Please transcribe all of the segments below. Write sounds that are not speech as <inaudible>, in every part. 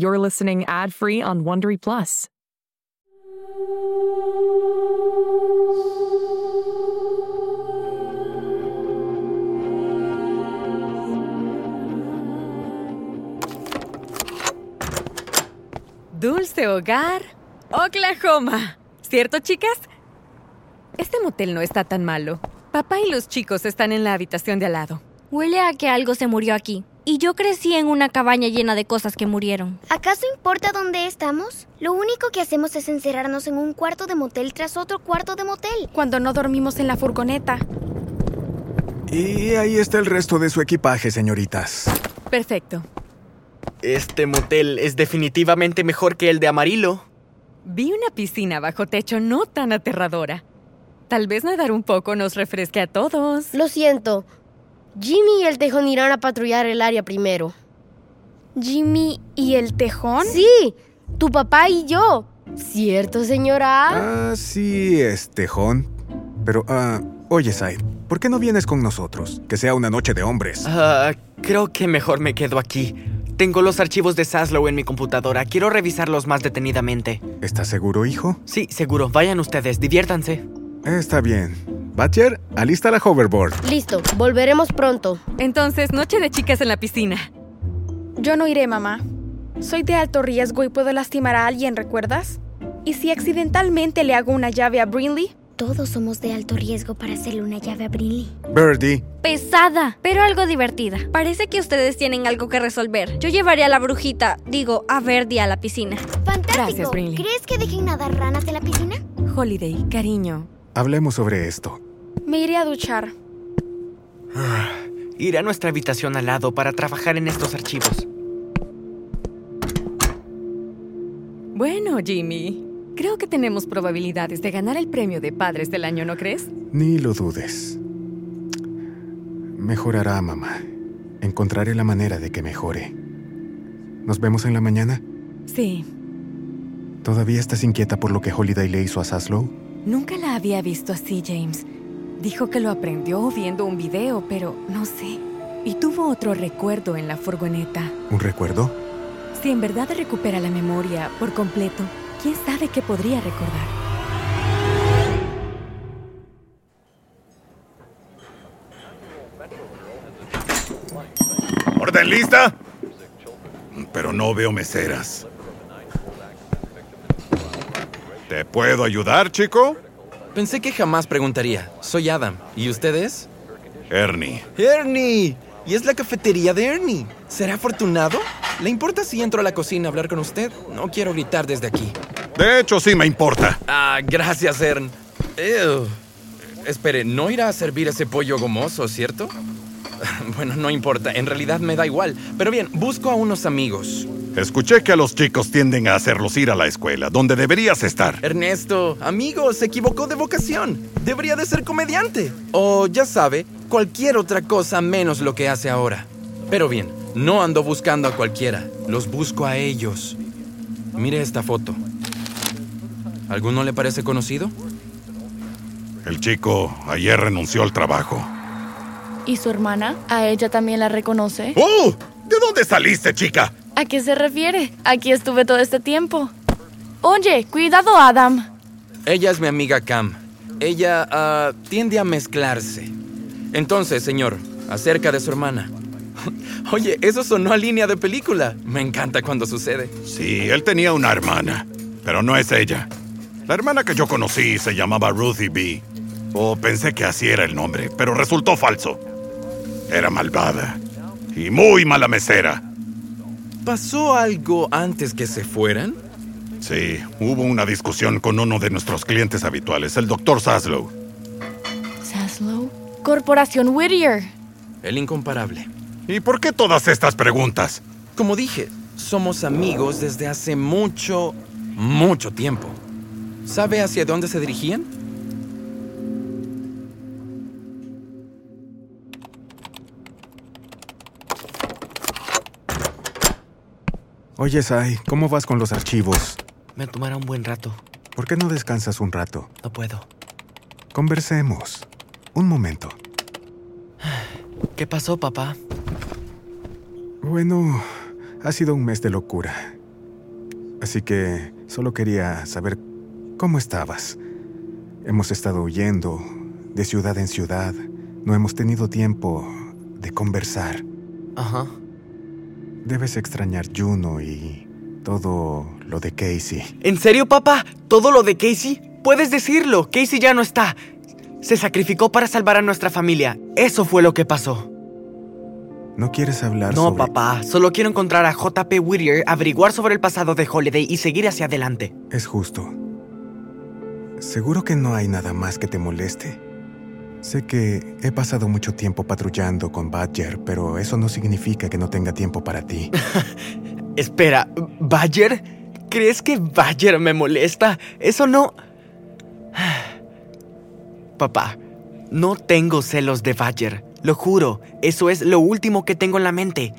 You're listening ad free on Wondery Plus. Dulce Hogar, Oklahoma. ¿Cierto, chicas? Este motel no está tan malo. Papá y los chicos están en la habitación de al lado. Huele a que algo se murió aquí. Y yo crecí en una cabaña llena de cosas que murieron. ¿Acaso importa dónde estamos? Lo único que hacemos es encerrarnos en un cuarto de motel tras otro cuarto de motel. Cuando no dormimos en la furgoneta. Y ahí está el resto de su equipaje, señoritas. Perfecto. Este motel es definitivamente mejor que el de Amarillo. Vi una piscina bajo techo no tan aterradora. Tal vez nadar un poco nos refresque a todos. Lo siento. Jimmy y el tejón irán a patrullar el área primero. ¿Jimmy y el tejón? Sí, tu papá y yo. ¿Cierto, señora? Ah, sí, es tejón. Pero, ah, oye, Sai, ¿por qué no vienes con nosotros? Que sea una noche de hombres. Ah, creo que mejor me quedo aquí. Tengo los archivos de Saslow en mi computadora. Quiero revisarlos más detenidamente. ¿Estás seguro, hijo? Sí, seguro. Vayan ustedes, diviértanse. Está bien. Batcher, alista la hoverboard. Listo, volveremos pronto. Entonces, noche de chicas en la piscina. Yo no iré, mamá. Soy de alto riesgo y puedo lastimar a alguien, ¿recuerdas? ¿Y si accidentalmente le hago una llave a Brinley? Todos somos de alto riesgo para hacerle una llave a Brinley. Birdie. Pesada, pero algo divertida. Parece que ustedes tienen algo que resolver. Yo llevaré a la brujita, digo, a Verdi a la piscina. ¡Fantástico! Gracias, Brinley. ¿Crees que dejen nadar ranas en la piscina? Holiday, cariño. Hablemos sobre esto. Me iré a duchar. Iré a nuestra habitación al lado para trabajar en estos archivos. Bueno, Jimmy. Creo que tenemos probabilidades de ganar el premio de padres del año, ¿no crees? Ni lo dudes. Mejorará, mamá. Encontraré la manera de que mejore. ¿Nos vemos en la mañana? Sí. ¿Todavía estás inquieta por lo que Holiday le hizo a Saslow? Nunca la había visto así, James. Dijo que lo aprendió viendo un video, pero no sé. Y tuvo otro recuerdo en la furgoneta. ¿Un recuerdo? Si en verdad recupera la memoria por completo, ¿quién sabe qué podría recordar? ¿Orden lista? Pero no veo meseras. ¿Te puedo ayudar, chico? Pensé que jamás preguntaría. Soy Adam. ¿Y ustedes? Ernie. ¡Ernie! Y es la cafetería de Ernie. ¿Será afortunado? ¿Le importa si entro a la cocina a hablar con usted? No quiero gritar desde aquí. De hecho, sí me importa. Ah, gracias, Ern. Ew. Espere, no irá a servir ese pollo gomoso, ¿cierto? <laughs> Bueno, no importa, en realidad me da igual. Pero bien, busco a unos amigos. Escuché que a los chicos tienden a hacerlos ir a la escuela, donde deberías estar. Ernesto, amigo, se equivocó de vocación. Debería de ser comediante. O, ya sabe, cualquier otra cosa menos lo que hace ahora. Pero bien, no ando buscando a cualquiera, los busco a ellos. Mire esta foto. ¿Alguno le parece conocido? El chico ayer renunció al trabajo. ¿Y su hermana? ¿A ella también la reconoce? ¡Oh! ¿De dónde saliste, chica? ¿A qué se refiere? Aquí estuve todo este tiempo. Oye, cuidado, Adam. Ella es mi amiga Cam. Ella ah, tiende a mezclarse. Entonces, señor, acerca de su hermana. <laughs> Oye, eso sonó a línea de película. Me encanta cuando sucede. Sí, él tenía una hermana, pero no es ella. La hermana que yo conocí se llamaba Ruthie B. O pensé que así era el nombre, pero resultó falso. Era malvada y muy mala mesera. ¿Pasó algo antes que se fueran? Sí, hubo una discusión con uno de nuestros clientes habituales, el doctor Saslow. ¿Saslow? Corporación Whittier. El incomparable. ¿Y por qué todas estas preguntas? Como dije, somos amigos desde hace mucho, mucho tiempo. ¿Sabe hacia dónde se dirigían? Oye, Sai, ¿cómo vas con los archivos? Me tomará un buen rato. ¿Por qué no descansas un rato? No puedo. Conversemos. Un momento. ¿Qué pasó, papá? Bueno, ha sido un mes de locura. Así que solo quería saber cómo estabas. Hemos estado huyendo de ciudad en ciudad. No hemos tenido tiempo de conversar. Ajá. Debes extrañar Juno y todo lo de Casey. ¿En serio, papá? ¿Todo lo de Casey? Puedes decirlo. Casey ya no está. Se sacrificó para salvar a nuestra familia. Eso fue lo que pasó. ¿No quieres hablar No, sobre...? papá. Solo quiero encontrar a JP Whittier, averiguar sobre el pasado de Holiday y seguir hacia adelante. Es justo. ¿Seguro que no hay nada más que te moleste? Sé que he pasado mucho tiempo patrullando con Badger, pero eso no significa que no tenga tiempo para ti. <laughs> Espera, ¿Badger? ¿Crees que Badger me molesta? Eso no... <sighs> Papá, no tengo celos de Badger. Lo juro, eso es lo último que tengo en la mente.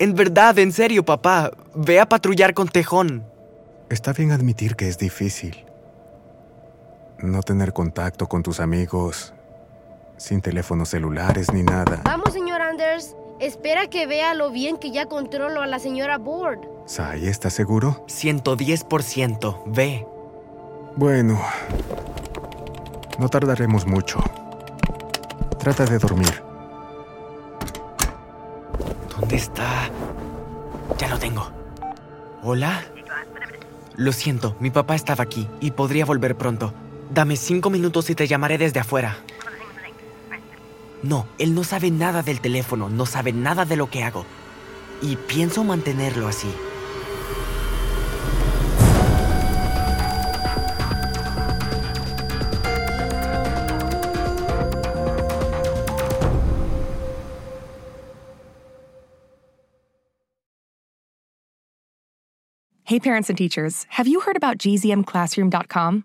En verdad, en serio, papá, ve a patrullar con Tejón. Está bien admitir que es difícil. No tener contacto con tus amigos, sin teléfonos celulares ni nada. Vamos, señor Anders. Espera que vea lo bien que ya controlo a la señora Board. Sai, ¿estás seguro? 110%, ve. Bueno, no tardaremos mucho. Trata de dormir. ¿Dónde está? Ya lo tengo. ¿Hola? Lo siento, mi papá estaba aquí y podría volver pronto. Dame cinco minutos y te llamaré desde afuera. No, él no sabe nada del teléfono, no sabe nada de lo que hago. Y pienso mantenerlo así. Hey, parents and teachers, have you heard about gzmclassroom.com?